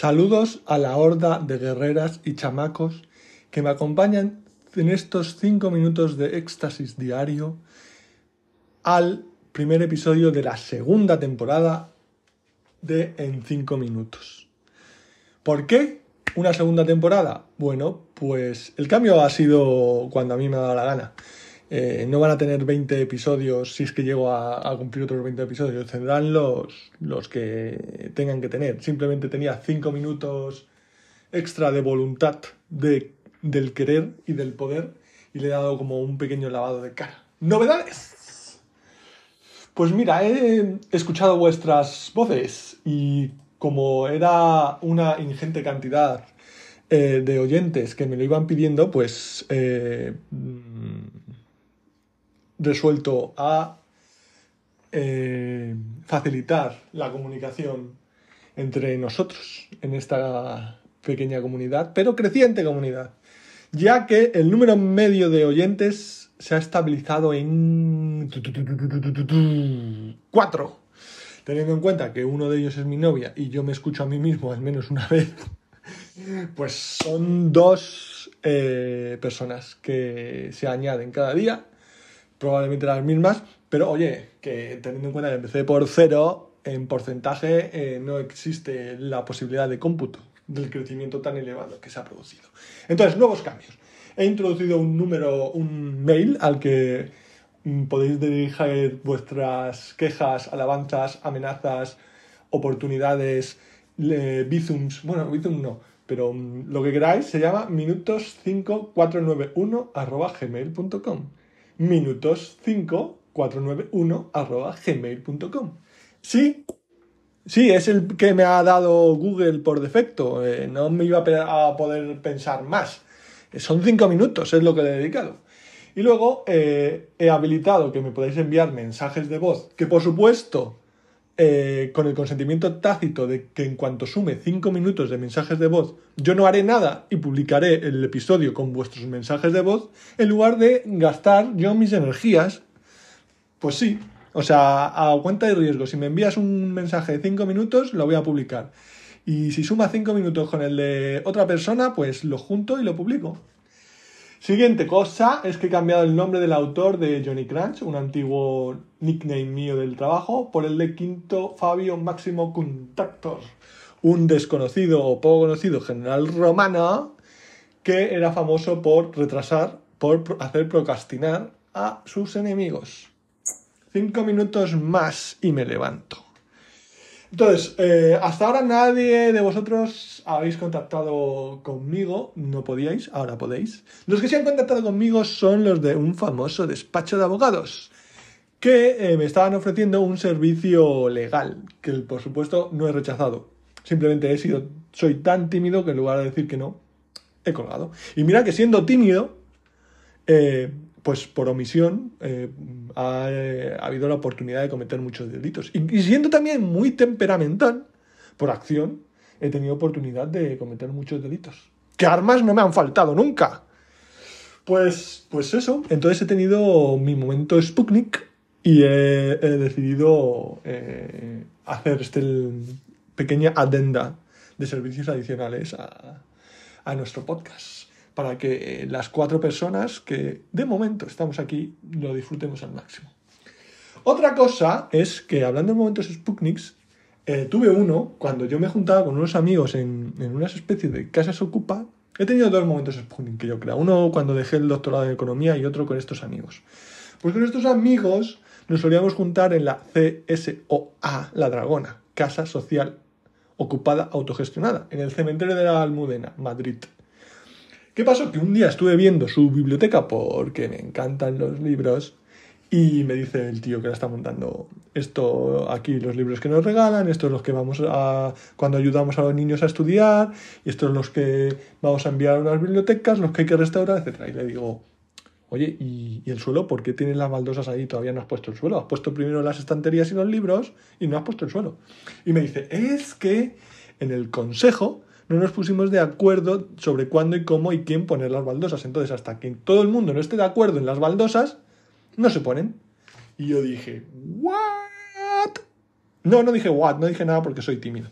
Saludos a la horda de guerreras y chamacos que me acompañan en estos cinco minutos de éxtasis diario al primer episodio de la segunda temporada de En cinco minutos. ¿Por qué una segunda temporada? Bueno, pues el cambio ha sido cuando a mí me ha dado la gana. Eh, no van a tener 20 episodios si es que llego a, cumplir otros 20 episodios. Tendrán los, los que tengan que tener. Simplemente tenía 5 minutos extra de voluntad de, del querer y del poder y le he dado como un pequeño lavado de cara. ¡Novedades! Pues mira, he escuchado vuestras voces y como era una ingente cantidad eh, de oyentes que me lo iban pidiendo, pues eh, resuelto a eh, facilitar la comunicación entre nosotros en esta pequeña comunidad, pero creciente comunidad, ya que el número medio de oyentes se ha estabilizado en cuatro, teniendo en cuenta que uno de ellos es mi novia y yo me escucho a mí mismo al menos una vez, pues son dos eh, personas que se añaden cada día probablemente las mismas, pero oye, que teniendo en cuenta que empecé por cero, en porcentaje eh, no existe la posibilidad de cómputo del crecimiento tan elevado que se ha producido. Entonces, nuevos cambios. He introducido un número, un mail al que mm, podéis dirigir vuestras quejas, alabanzas, amenazas, oportunidades, bizums, bueno, bizum no, pero mm, lo que queráis se llama minutos5491 gmail.com minutos5491 arroba gmail.com. Sí, sí, es el que me ha dado Google por defecto. Eh, no me iba a poder pensar más. Son cinco minutos, es lo que le he dedicado. Y luego eh, he habilitado que me podáis enviar mensajes de voz, que por supuesto eh, con el consentimiento tácito de que en cuanto sume 5 minutos de mensajes de voz, yo no haré nada y publicaré el episodio con vuestros mensajes de voz, en lugar de gastar yo mis energías, pues sí, o sea, a cuenta de riesgo, si me envías un mensaje de 5 minutos, lo voy a publicar. Y si suma 5 minutos con el de otra persona, pues lo junto y lo publico. Siguiente cosa es que he cambiado el nombre del autor de Johnny Crunch, un antiguo nickname mío del trabajo, por el de Quinto Fabio Máximo Contactor, un desconocido o poco conocido general romano que era famoso por retrasar, por hacer procrastinar a sus enemigos. Cinco minutos más y me levanto. Entonces, eh, hasta ahora nadie de vosotros habéis contactado conmigo, no podíais, ahora podéis. Los que se han contactado conmigo son los de un famoso despacho de abogados, que eh, me estaban ofreciendo un servicio legal, que por supuesto no he rechazado. Simplemente he sido, soy tan tímido que en lugar de decir que no, he colgado. Y mira que siendo tímido, eh, pues por omisión eh, eh, ha, habido la oportunidad de cometer muchos delitos. Y, siendo también muy temperamental, por acción, he tenido oportunidad de cometer muchos delitos. Que armas no me han faltado nunca. Pues, pues eso, entonces he tenido mi momento Sputnik y he, decidido eh, hacer este pequeña adenda de servicios adicionales a, a nuestro podcast para que las cuatro personas que de momento estamos aquí lo disfrutemos al máximo. Otra cosa es que hablando de momentos Sputniks, eh, tuve uno cuando yo me juntaba con unos amigos en, en unas especies de casas ocupa. He tenido dos momentos Sputnik que yo creo. Uno cuando dejé el doctorado en economía y otro con estos amigos. Pues con estos amigos nos solíamos juntar en la CSOA, La Dragona, Casa Social Ocupada Autogestionada, en el cementerio de la Almudena, Madrid. ¿Qué pasó? Que un día estuve viendo su biblioteca porque me encantan los libros y me dice el tío que la está montando esto aquí los libros que nos regalan, estos los que vamos a cuando ayudamos a los niños a estudiar y estos los que vamos a enviar a unas bibliotecas, los que hay que restaurar, etcétera. Y le digo, oye, ¿y, el suelo? ¿Por qué tienes las baldosas ahí? Todavía no has puesto el suelo. Has puesto primero las estanterías y los libros y no has puesto el suelo. Y me dice, es que en el consejo no nos pusimos de acuerdo sobre cuándo y cómo y quién poner las baldosas. Entonces, hasta que todo el mundo no esté de acuerdo en las baldosas, no se ponen. Y yo dije, ¿what? No, no dije what, no dije nada porque soy tímido.